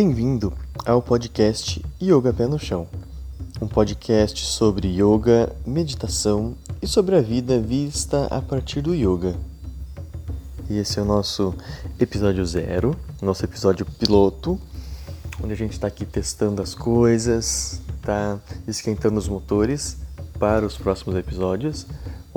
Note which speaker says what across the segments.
Speaker 1: Bem-vindo ao podcast Yoga Pé no Chão, um podcast sobre yoga, meditação e sobre a vida vista a partir do yoga. E esse é o nosso episódio zero, nosso episódio piloto, onde a gente está aqui testando as coisas, está esquentando os motores para os próximos episódios.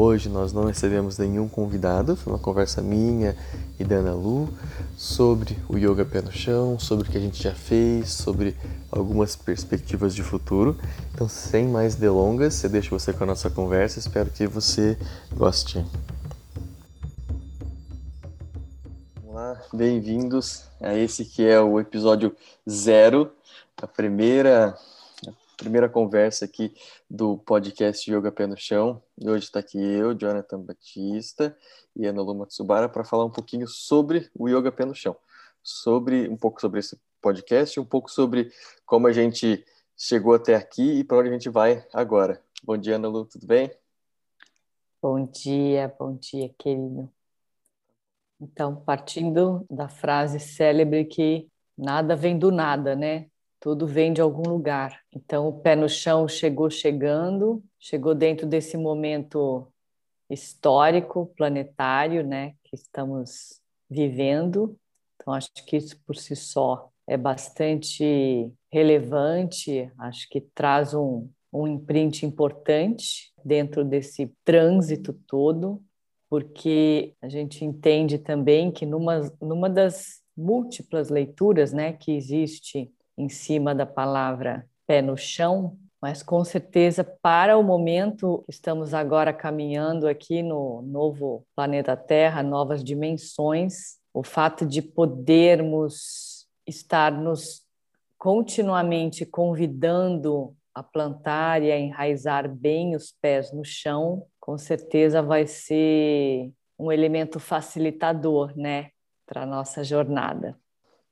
Speaker 1: Hoje nós não recebemos nenhum convidado, foi uma conversa minha e da Ana Lu sobre o yoga pé no chão, sobre o que a gente já fez, sobre algumas perspectivas de futuro. Então, sem mais delongas, eu deixo você com a nossa conversa, espero que você goste. Vamos lá, bem-vindos a esse que é o episódio zero, a primeira primeira conversa aqui do podcast Yoga Pé no Chão. E hoje está aqui eu, Jonathan Batista e Ana Luma Tsubara para falar um pouquinho sobre o Yoga Pé no Chão, sobre um pouco sobre esse podcast, um pouco sobre como a gente chegou até aqui e para onde a gente vai agora. Bom dia, Ana Lu, tudo bem?
Speaker 2: Bom dia, bom dia, querido. Então, partindo da frase célebre que nada vem do nada, né? Tudo vem de algum lugar. Então, o pé no chão chegou chegando, chegou dentro desse momento histórico, planetário, né, que estamos vivendo. Então, acho que isso por si só é bastante relevante, acho que traz um, um imprint importante dentro desse trânsito todo, porque a gente entende também que numa, numa das múltiplas leituras né, que existe em cima da palavra pé no chão, mas com certeza para o momento estamos agora caminhando aqui no novo planeta Terra, novas dimensões, o fato de podermos estar nos continuamente convidando a plantar e a enraizar bem os pés no chão, com certeza vai ser um elemento facilitador, né, para a nossa jornada.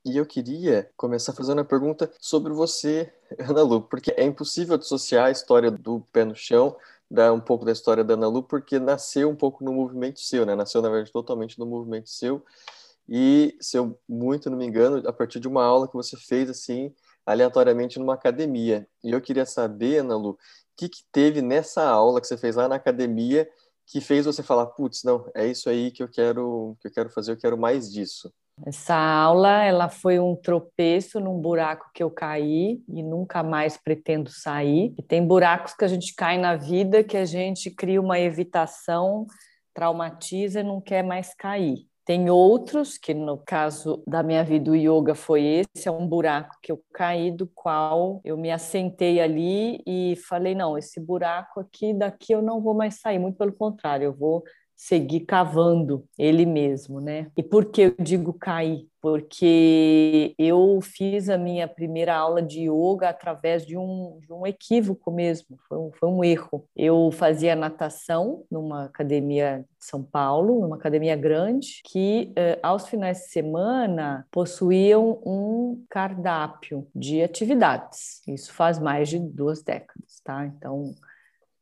Speaker 1: E eu queria começar fazendo uma pergunta sobre você, Ana Lu, porque é impossível dissociar a história do pé no chão da um pouco da história da Ana Lu, porque nasceu um pouco no movimento seu, né? Nasceu, na verdade, totalmente no movimento seu. E, se eu muito não me engano, a partir de uma aula que você fez, assim, aleatoriamente numa academia. E eu queria saber, Ana Lu, o que, que teve nessa aula que você fez lá na academia que fez você falar, putz, não, é isso aí que eu quero, que eu quero fazer, eu quero mais disso.
Speaker 2: Essa aula ela foi um tropeço num buraco que eu caí e nunca mais pretendo sair. E tem buracos que a gente cai na vida que a gente cria uma evitação, traumatiza e não quer mais cair. Tem outros, que no caso da minha vida o yoga foi esse, é um buraco que eu caí, do qual eu me assentei ali e falei, não, esse buraco aqui, daqui eu não vou mais sair, muito pelo contrário, eu vou seguir cavando ele mesmo, né? E por que eu digo cair? Porque eu fiz a minha primeira aula de yoga através de um, de um equívoco mesmo, foi um, foi um erro. Eu fazia natação numa academia de São Paulo, numa academia grande, que eh, aos finais de semana possuíam um cardápio de atividades. Isso faz mais de duas décadas, tá? Então,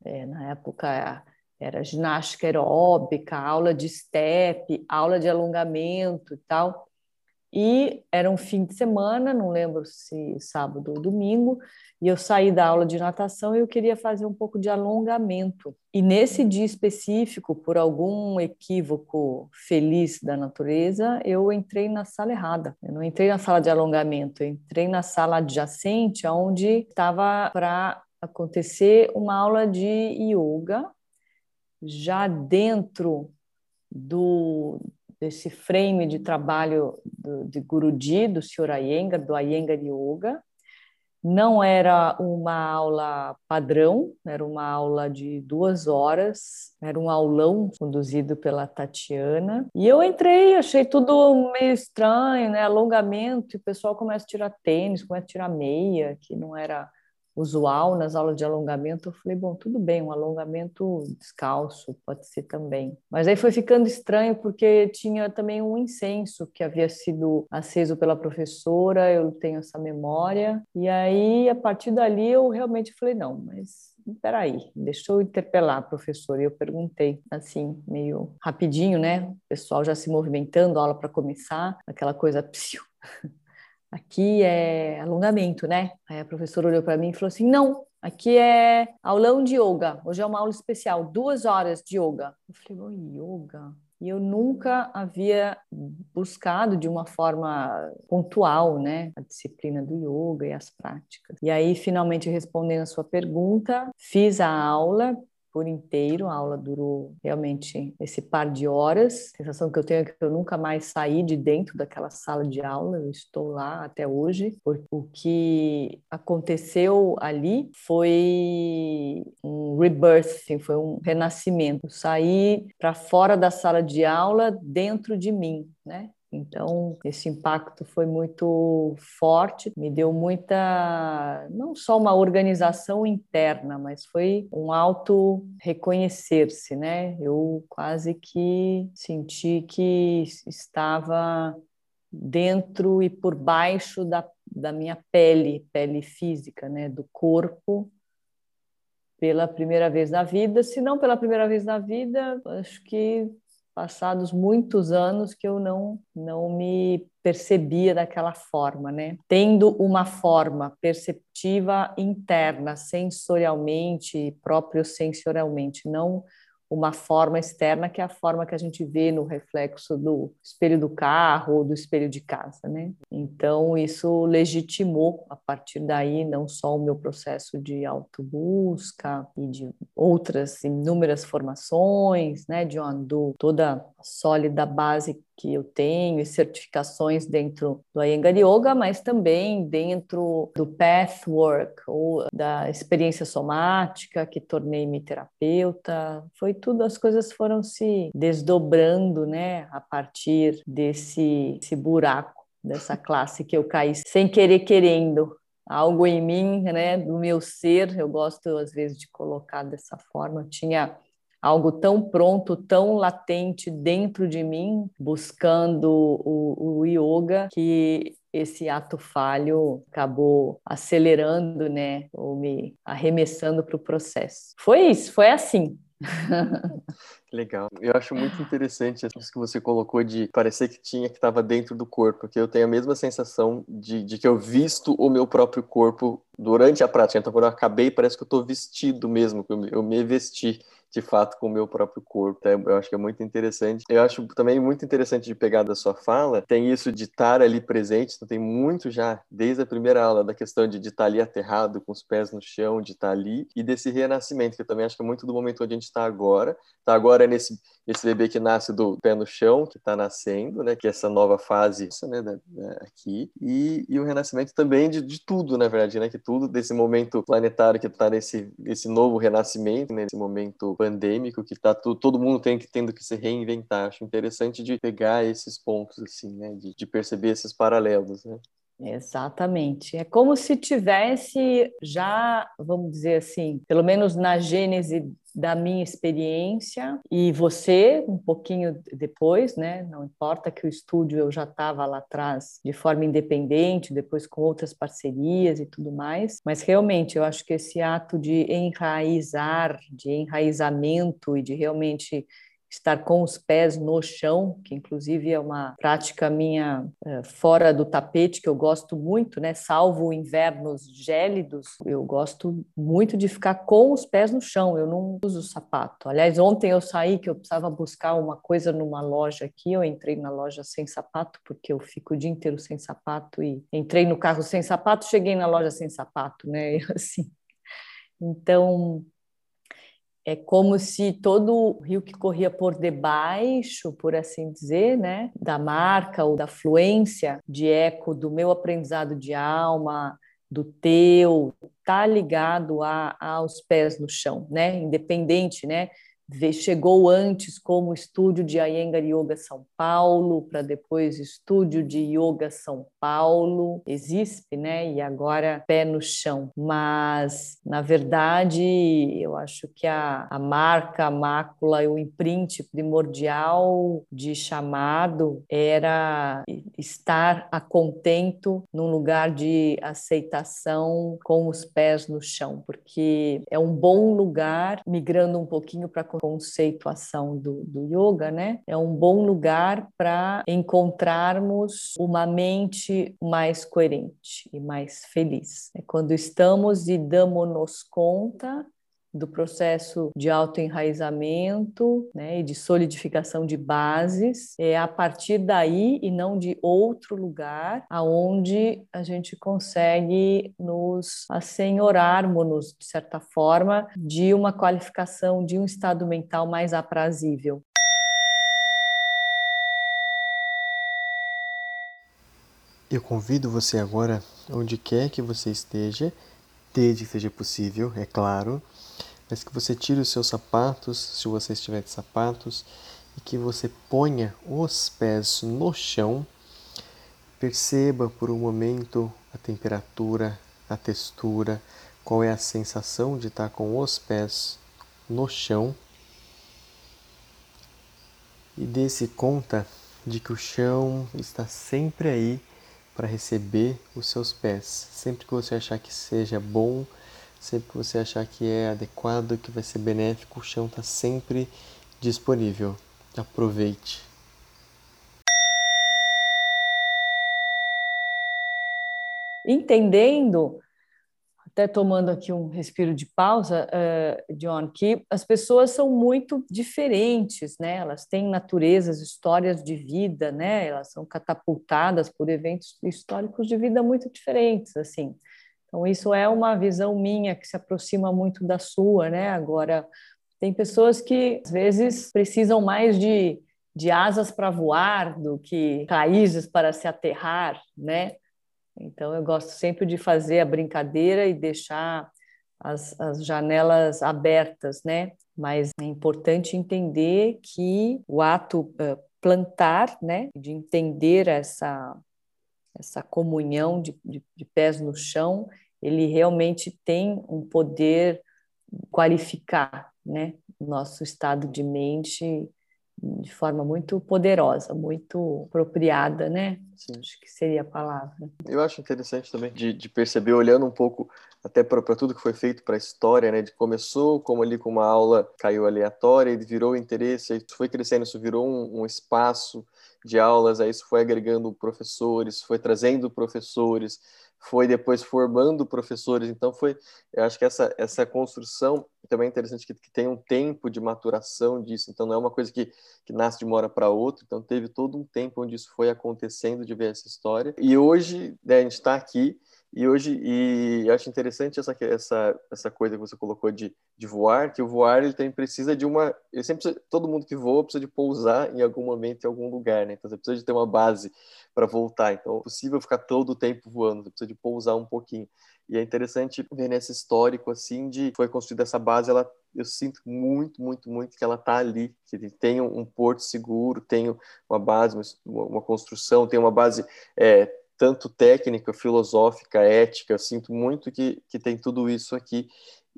Speaker 2: é, na época era ginástica aeróbica, aula de step, aula de alongamento e tal. E era um fim de semana, não lembro se sábado ou domingo, e eu saí da aula de natação e eu queria fazer um pouco de alongamento. E nesse dia específico, por algum equívoco feliz da natureza, eu entrei na sala errada. Eu não entrei na sala de alongamento, eu entrei na sala adjacente, onde estava para acontecer uma aula de yoga já dentro do desse frame de trabalho do, de Guruji, do Sr. Iyengar, do Iyengar Yoga. Não era uma aula padrão, era uma aula de duas horas, era um aulão conduzido pela Tatiana. E eu entrei, achei tudo meio estranho, né? Alongamento, e o pessoal começa a tirar tênis, começa a tirar meia, que não era usual nas aulas de alongamento, eu falei, bom, tudo bem, um alongamento descalço pode ser também. Mas aí foi ficando estranho porque tinha também um incenso que havia sido aceso pela professora, eu tenho essa memória. E aí, a partir dali, eu realmente falei, não, mas peraí, deixa eu interpelar a professora. E eu perguntei, assim, meio rapidinho, né? O pessoal já se movimentando, a aula para começar, aquela coisa psiu. Aqui é alongamento, né? Aí a professora olhou para mim e falou assim: não, aqui é aulão de yoga. Hoje é uma aula especial, duas horas de yoga. Eu falei, oh, yoga? E eu nunca havia buscado de uma forma pontual, né, a disciplina do yoga e as práticas. E aí, finalmente respondendo a sua pergunta, fiz a aula, por inteiro. A aula durou realmente esse par de horas. A sensação que eu tenho é que eu nunca mais saí de dentro daquela sala de aula. Eu estou lá até hoje. O que aconteceu ali foi um rebirth, assim, foi um renascimento. Eu saí para fora da sala de aula, dentro de mim, né? Então, esse impacto foi muito forte, me deu muita, não só uma organização interna, mas foi um auto reconhecer-se, né? Eu quase que senti que estava dentro e por baixo da, da minha pele, pele física, né? Do corpo, pela primeira vez na vida, se não pela primeira vez na vida, acho que passados muitos anos que eu não não me percebia daquela forma, né? Tendo uma forma perceptiva interna, sensorialmente, próprio sensorialmente, não uma forma externa que é a forma que a gente vê no reflexo do espelho do carro ou do espelho de casa, né? Então isso legitimou a partir daí não só o meu processo de autobusca e de outras inúmeras formações, né, de onde toda a sólida base que eu tenho e certificações dentro do Iyengar Yoga, mas também dentro do Pathwork ou da experiência somática que tornei-me terapeuta. Foi tudo, as coisas foram se desdobrando, né, a partir desse, desse buraco, dessa classe que eu caí sem querer querendo, algo em mim, né, do meu ser, eu gosto às vezes de colocar dessa forma, tinha algo tão pronto, tão latente dentro de mim, buscando o, o yoga, que esse ato falho acabou acelerando, né, ou me arremessando para o processo. Foi isso, foi assim.
Speaker 1: Legal. Eu acho muito interessante isso que você colocou de parecer que tinha que estava dentro do corpo, porque eu tenho a mesma sensação de, de que eu visto o meu próprio corpo durante a prática. Então, quando eu acabei, parece que eu estou vestido mesmo, que eu, eu me vesti de fato com o meu próprio corpo. É, eu acho que é muito interessante. Eu acho também muito interessante de pegar da sua fala, tem isso de estar ali presente, então tem muito já, desde a primeira aula, da questão de, de estar ali aterrado, com os pés no chão, de estar ali, e desse renascimento, que eu também acho que é muito do momento onde a gente está agora. Está agora nesse esse bebê que nasce do pé no chão, que está nascendo, né, que é essa nova fase né, da, da, aqui, e, e, o renascimento também de, de, tudo, na verdade, né, que tudo desse momento planetário que está nesse esse novo renascimento, nesse momento pandêmico, que tá tu, todo mundo tem que tendo que se reinventar. Acho interessante de pegar esses pontos, assim, né, de, de perceber esses paralelos, né.
Speaker 2: Exatamente. É como se tivesse já, vamos dizer assim, pelo menos na gênese da minha experiência e você um pouquinho depois, né? Não importa que o estúdio eu já estava lá atrás de forma independente, depois com outras parcerias e tudo mais, mas realmente eu acho que esse ato de enraizar, de enraizamento e de realmente estar com os pés no chão, que inclusive é uma prática minha é, fora do tapete que eu gosto muito, né? Salvo invernos gélidos, eu gosto muito de ficar com os pés no chão. Eu não uso sapato. Aliás, ontem eu saí que eu precisava buscar uma coisa numa loja aqui. Eu entrei na loja sem sapato porque eu fico o dia inteiro sem sapato e entrei no carro sem sapato, cheguei na loja sem sapato, né? Assim. Então, é como se todo o rio que corria por debaixo, por assim dizer, né, da marca ou da fluência de eco do meu aprendizado de alma, do teu, tá ligado a, aos pés no chão, né, independente, né, chegou antes como estúdio de Iyengar Yoga São Paulo, para depois estúdio de Yoga São Paulo, existe, né? E agora pé no chão. Mas, na verdade, eu acho que a, a marca, a mácula o imprint primordial de chamado era estar a contento num lugar de aceitação com os pés no chão, porque é um bom lugar, migrando um pouquinho para a conceituação do, do yoga, né? É um bom lugar para encontrarmos uma mente mais coerente e mais feliz. É quando estamos e damos-nos conta do processo de autoenraizamento né, e de solidificação de bases, é a partir daí e não de outro lugar, aonde a gente consegue nos assenhorarmos, de certa forma, de uma qualificação de um estado mental mais aprazível.
Speaker 1: Eu convido você agora, onde quer que você esteja, desde que seja possível, é claro, mas que você tire os seus sapatos, se você estiver de sapatos, e que você ponha os pés no chão. Perceba por um momento a temperatura, a textura, qual é a sensação de estar com os pés no chão. E dê-se conta de que o chão está sempre aí para receber os seus pés. Sempre que você achar que seja bom, Sempre que você achar que é adequado, que vai ser benéfico, o chão está sempre disponível. Aproveite.
Speaker 2: Entendendo, até tomando aqui um respiro de pausa, uh, John, que as pessoas são muito diferentes, né? Elas têm naturezas, histórias de vida, né? Elas são catapultadas por eventos históricos de vida muito diferentes, assim. Então, isso é uma visão minha que se aproxima muito da sua, né? Agora, tem pessoas que às vezes precisam mais de, de asas para voar do que raízes para se aterrar, né? Então, eu gosto sempre de fazer a brincadeira e deixar as, as janelas abertas, né? Mas é importante entender que o ato uh, plantar, né? De entender essa essa comunhão de, de, de pés no chão, ele realmente tem um poder qualificar né, nosso estado de mente de forma muito poderosa, muito apropriada, né? Sim. Acho que seria a palavra.
Speaker 1: Eu acho interessante também de, de perceber, olhando um pouco até para tudo que foi feito para a história, né? De começou como ali com uma aula caiu aleatória, e virou interesse, aí foi crescendo, isso virou um, um espaço de aulas, aí isso foi agregando professores, foi trazendo professores, foi depois formando professores. Então foi, eu acho que essa essa construção também é interessante que, que tem um tempo de maturação disso. Então não é uma coisa que, que nasce de uma hora para outra. Então teve todo um tempo onde isso foi acontecendo de ver essa história. E hoje né, a gente está aqui e hoje, e acho interessante essa, essa, essa coisa que você colocou de, de voar, que o voar ele também precisa de uma. Ele sempre precisa, todo mundo que voa precisa de pousar em algum momento em algum lugar, né? Então você precisa de ter uma base para voltar. Então é possível ficar todo o tempo voando, você precisa de pousar um pouquinho. E é interessante ver nesse histórico assim de foi construída essa base, ela eu sinto muito, muito, muito que ela está ali, que tem um, um, porto seguro, tem uma base, uma, uma construção, tem uma base é, tanto técnica, filosófica, ética. Eu sinto muito que, que tem tudo isso aqui.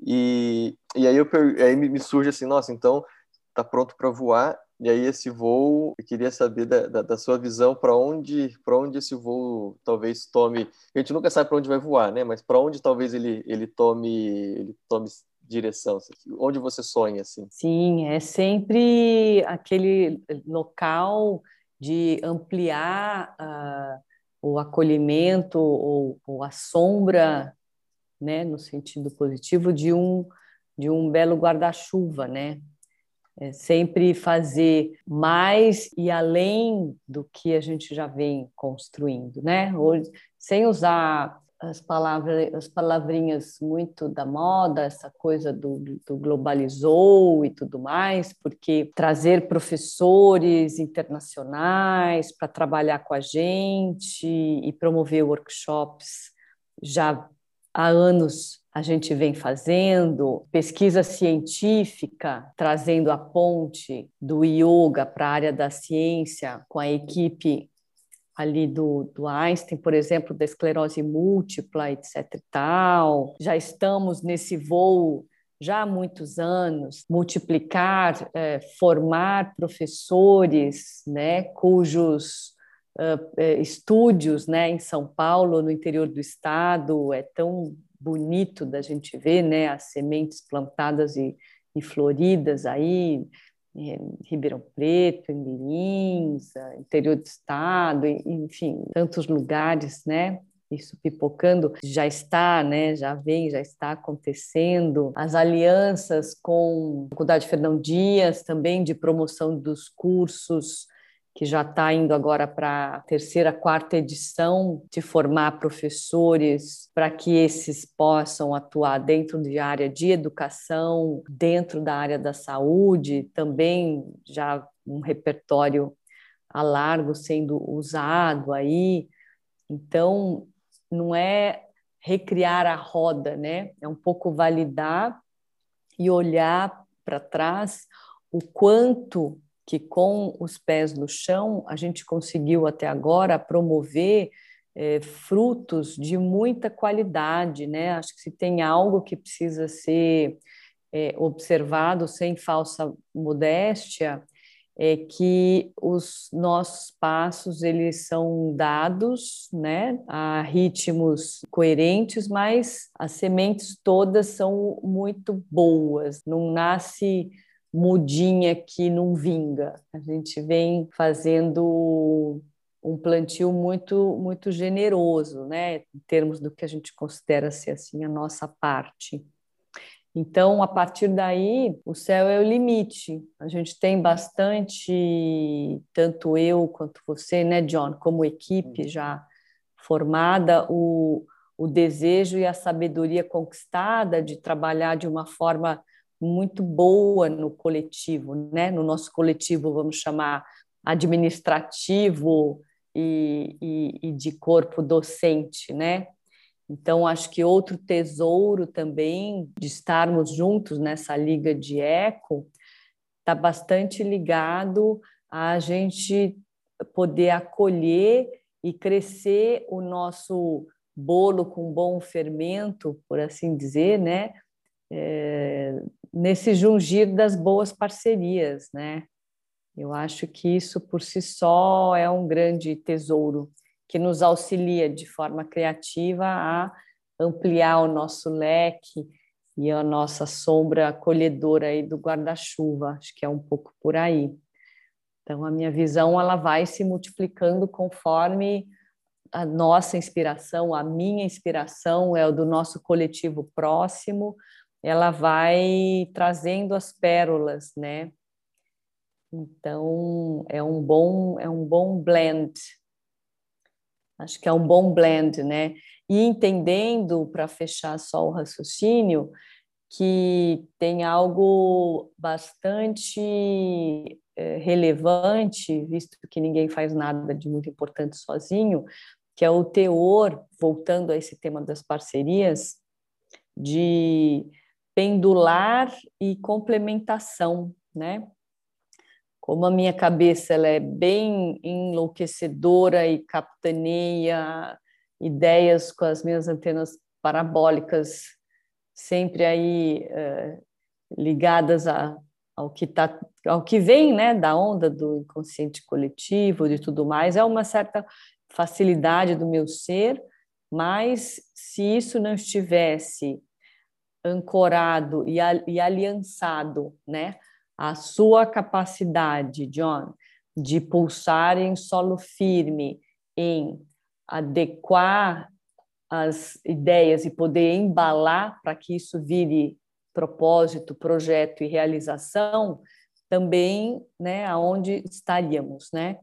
Speaker 1: E, e aí, eu, aí me surge assim, nossa, então tá pronto para voar. E aí esse voo, eu queria saber da, da, da sua visão para onde, para onde esse voo talvez tome. A gente nunca sabe para onde vai voar, né? Mas para onde talvez ele, ele tome, ele tome direção? Onde você sonha assim?
Speaker 2: Sim, é sempre aquele local de ampliar uh, o acolhimento ou, ou, a sombra, né, no sentido positivo, de um, de um belo guarda-chuva, né? É sempre fazer mais e além do que a gente já vem construindo, né? Hoje, sem usar as palavras, as palavrinhas muito da moda, essa coisa do, do, globalizou e tudo mais, porque trazer professores internacionais para trabalhar com a gente e promover workshops já há anos a gente vem fazendo, pesquisa científica, trazendo a ponte do yoga para a área da ciência com a equipe ali do, do Einstein, por exemplo, da esclerose múltipla, etc. e tal. Já estamos nesse voo já há muitos anos, multiplicar, é, formar professores, né, cujos uh, estúdios, né, em São Paulo, no interior do estado, é tão bonito da gente ver, né, as sementes plantadas e, e floridas aí, em Ribeirão Preto, em Lins, interior do estado, enfim, tantos lugares, né? Isso pipocando já está, né? Já vem, já está acontecendo. As alianças com a Faculdade Fernão Dias, também de promoção dos cursos que já está indo agora para a terceira, quarta edição, de formar professores para que esses possam atuar dentro de área de educação, dentro da área da saúde, também já um repertório a largo sendo usado aí. Então, não é recriar a roda, né? É um pouco validar e olhar para trás o quanto que com os pés no chão a gente conseguiu até agora promover é, frutos de muita qualidade, né? Acho que se tem algo que precisa ser é, observado sem falsa modéstia é que os nossos passos eles são dados, né, a ritmos coerentes, mas as sementes todas são muito boas. Não nasce mudinha que não vinga. A gente vem fazendo um plantio muito muito generoso, né, em termos do que a gente considera ser assim a nossa parte. Então, a partir daí, o céu é o limite. A gente tem bastante, tanto eu quanto você, né, John, como equipe já formada, o, o desejo e a sabedoria conquistada de trabalhar de uma forma muito boa no coletivo, né? No nosso coletivo, vamos chamar administrativo e, e, e de corpo docente, né? Então, acho que outro tesouro também de estarmos juntos nessa liga de eco está bastante ligado a gente poder acolher e crescer o nosso bolo com bom fermento, por assim dizer, né? É, nesse jungir das boas parcerias, né? Eu acho que isso por si só é um grande tesouro que nos auxilia de forma criativa a ampliar o nosso leque e a nossa sombra acolhedora aí do guarda-chuva. Acho que é um pouco por aí. Então, a minha visão ela vai se multiplicando conforme a nossa inspiração, a minha inspiração é o do nosso coletivo próximo, ela vai trazendo as pérolas, né? Então, é um bom é um bom blend Acho que é um bom blend, né? E entendendo, para fechar só o raciocínio, que tem algo bastante é, relevante, visto que ninguém faz nada de muito importante sozinho, que é o teor, voltando a esse tema das parcerias, de pendular e complementação, né? como a minha cabeça ela é bem enlouquecedora e capitaneia ideias com as minhas antenas parabólicas sempre aí é, ligadas a, ao que tá, ao que vem, né, da onda do inconsciente coletivo, de tudo mais, é uma certa facilidade do meu ser, mas se isso não estivesse ancorado e, e aliançado, né, a sua capacidade, John, de pulsar em solo firme, em adequar as ideias e poder embalar para que isso vire propósito, projeto e realização, também, né, aonde estaríamos, né?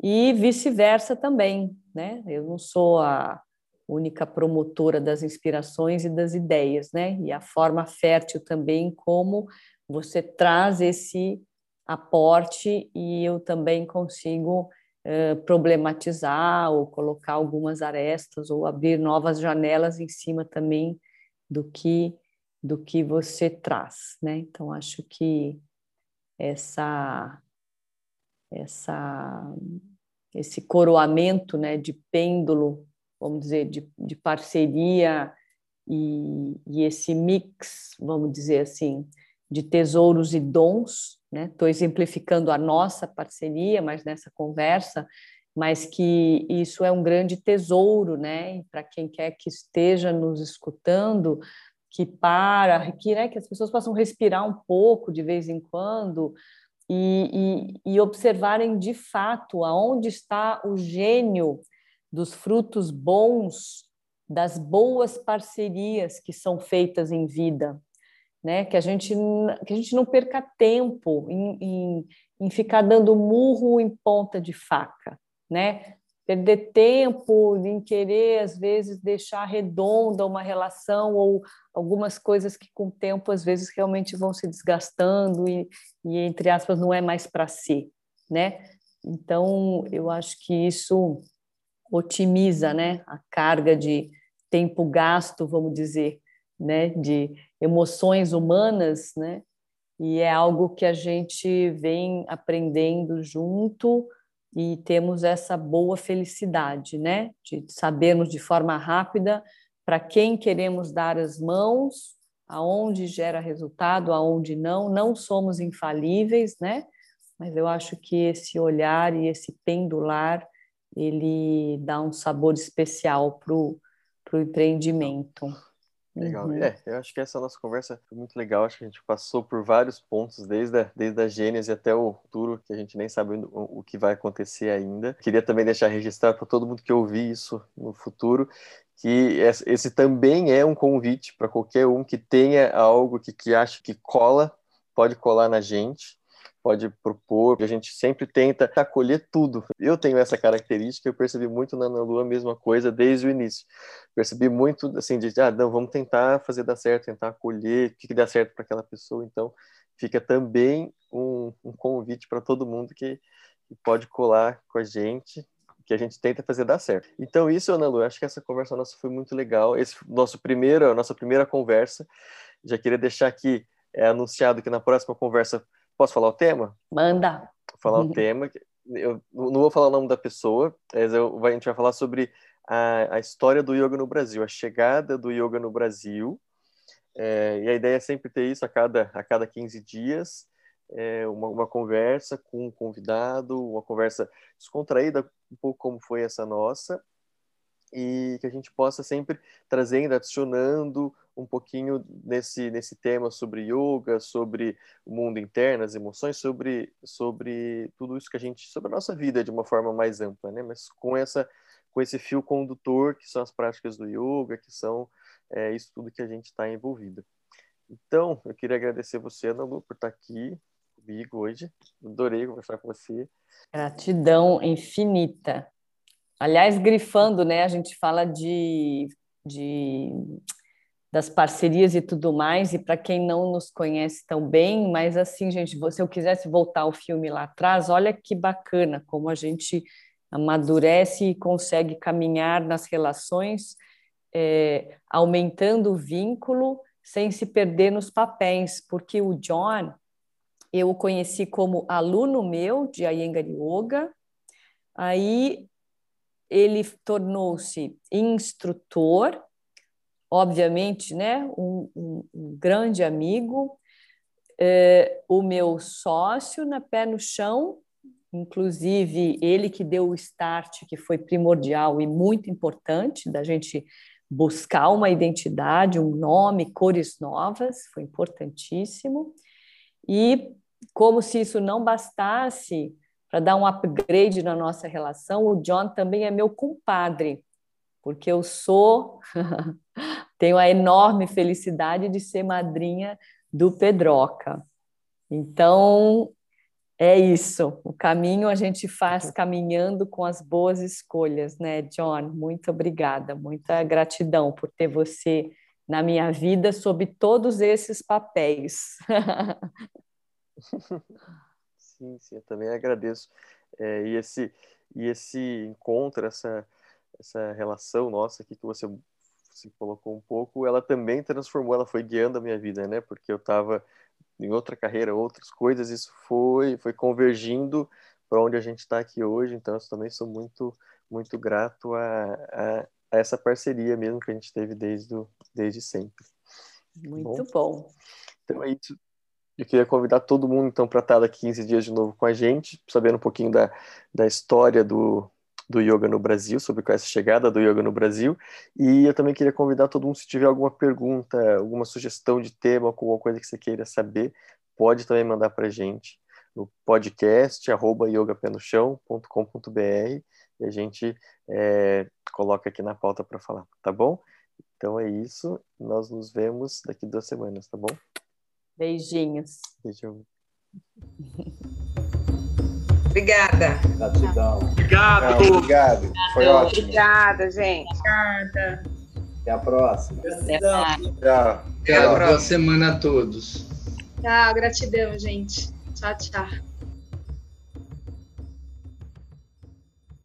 Speaker 2: E vice-versa também, né? Eu não sou a única promotora das inspirações e das ideias, né? E a forma fértil também como você traz esse aporte e eu também consigo problematizar ou colocar algumas arestas ou abrir novas janelas em cima também do que do que você traz, né? Então acho que essa essa esse coroamento, né, de pêndulo, vamos dizer, de, de parceria e, e esse mix, vamos dizer assim, de tesouros e dons, né? Estou exemplificando a nossa parceria, mas nessa conversa, mas que isso é um grande tesouro, né? Para quem quer que esteja nos escutando, que para, que, né, que as pessoas possam respirar um pouco de vez em quando e, e, e observarem de fato aonde está o gênio dos frutos bons, das boas parcerias que são feitas em vida, né? Que a gente que a gente não perca tempo em, em, em ficar dando murro em ponta de faca, né? perder tempo em querer, às vezes, deixar redonda uma relação ou algumas coisas que, com o tempo, às vezes, realmente vão se desgastando e, e entre aspas, não é mais para si, né? Então, eu acho que isso otimiza, né, a carga de tempo gasto, vamos dizer, né, de emoções humanas, né? E é algo que a gente vem aprendendo junto, e temos essa boa felicidade, né? De sabermos de forma rápida para quem queremos dar as mãos, aonde gera resultado, aonde não. Não somos infalíveis, né? Mas eu acho que esse olhar e esse pendular ele dá um sabor especial para o empreendimento.
Speaker 1: Legal. Uhum. É, eu acho que essa nossa conversa foi muito legal. Acho que a gente passou por vários pontos, desde a, desde a Gênese até o futuro, que a gente nem sabe o, o que vai acontecer ainda. Queria também deixar registrado para todo mundo que ouvir isso no futuro, que esse também é um convite para qualquer um que tenha algo que, que acha que cola, pode colar na gente pode propor, a gente sempre tenta acolher tudo. Eu tenho essa característica, eu percebi muito na Ana Lu a mesma coisa desde o início. Percebi muito assim de, ah, não, vamos tentar fazer dar certo, tentar acolher, o que, que dá certo para aquela pessoa. Então, fica também um, um convite para todo mundo que, que, pode colar com a gente, que a gente tenta fazer dar certo. Então, isso, Ana Lu, acho que essa conversa nossa foi muito legal. Esse nosso primeiro, a nossa primeira conversa. Já queria deixar aqui é, anunciado que na próxima conversa Posso falar o tema?
Speaker 2: Manda.
Speaker 1: Vou falar o tema. Eu não vou falar o nome da pessoa, mas eu, a gente vai falar sobre a, a história do yoga no Brasil, a chegada do yoga no Brasil. É, e a ideia é sempre ter isso a cada, a cada 15 dias, é, uma, uma conversa com um convidado, uma conversa descontraída, um pouco como foi essa nossa, e que a gente possa sempre trazendo, adicionando um pouquinho nesse, nesse tema sobre yoga, sobre o mundo interno, as emoções, sobre, sobre tudo isso que a gente, sobre a nossa vida de uma forma mais ampla, né? Mas com essa, com esse fio condutor que são as práticas do yoga, que são é, isso tudo que a gente está envolvido. Então, eu queria agradecer você, Ana Lu, por estar aqui comigo hoje. Adorei conversar com você.
Speaker 2: Gratidão infinita. Aliás, grifando, né? A gente fala de, de das parcerias e tudo mais, e para quem não nos conhece tão bem, mas assim, gente, se eu quisesse voltar o filme lá atrás, olha que bacana como a gente amadurece e consegue caminhar nas relações, é, aumentando o vínculo sem se perder nos papéis, porque o John eu o conheci como aluno meu de Iyengar Yoga, aí ele tornou-se instrutor, obviamente, né, um, um, um grande amigo, é, o meu sócio na pé no chão, inclusive ele que deu o start, que foi primordial e muito importante da gente buscar uma identidade, um nome, cores novas, foi importantíssimo. E como se isso não bastasse para dar um upgrade na nossa relação, o John também é meu compadre, porque eu sou tenho a enorme felicidade de ser madrinha do Pedroca. Então, é isso. O caminho a gente faz caminhando com as boas escolhas, né, John? Muito obrigada, muita gratidão por ter você na minha vida sob todos esses papéis.
Speaker 1: sim, sim, eu também agradeço. É, e, esse, e esse encontro, essa, essa relação nossa aqui que você se colocou um pouco, ela também transformou, ela foi guiando a minha vida, né? Porque eu estava em outra carreira, outras coisas, isso foi foi convergindo para onde a gente está aqui hoje. Então, eu também sou muito muito grato a, a, a, essa parceria mesmo que a gente teve desde, do, desde sempre.
Speaker 2: Muito bom. bom.
Speaker 1: Então é isso. Eu queria convidar todo mundo então para estar daqui 15 dias de novo com a gente, sabendo um pouquinho da, da história do, do yoga no Brasil, sobre essa chegada do yoga no Brasil. E eu também queria convidar todo mundo, se tiver alguma pergunta, alguma sugestão de tema, alguma coisa que você queira saber, pode também mandar para a gente no podcast arroba yogapenuchão.com.br e a gente é, coloca aqui na pauta para falar, tá bom? Então é isso. Nós nos vemos daqui duas semanas, tá bom?
Speaker 2: Beijinhos.
Speaker 1: Beijo.
Speaker 3: Obrigada.
Speaker 4: Gratidão.
Speaker 5: Obrigado.
Speaker 4: Não, obrigado. Foi ótimo.
Speaker 3: Obrigada, gente.
Speaker 6: Obrigada.
Speaker 4: Até a próxima.
Speaker 2: Gratidão.
Speaker 4: Tchau.
Speaker 3: Até a
Speaker 5: Boa
Speaker 3: próxima.
Speaker 5: semana a todos.
Speaker 6: Tchau, gratidão, gente. Tchau, tchau.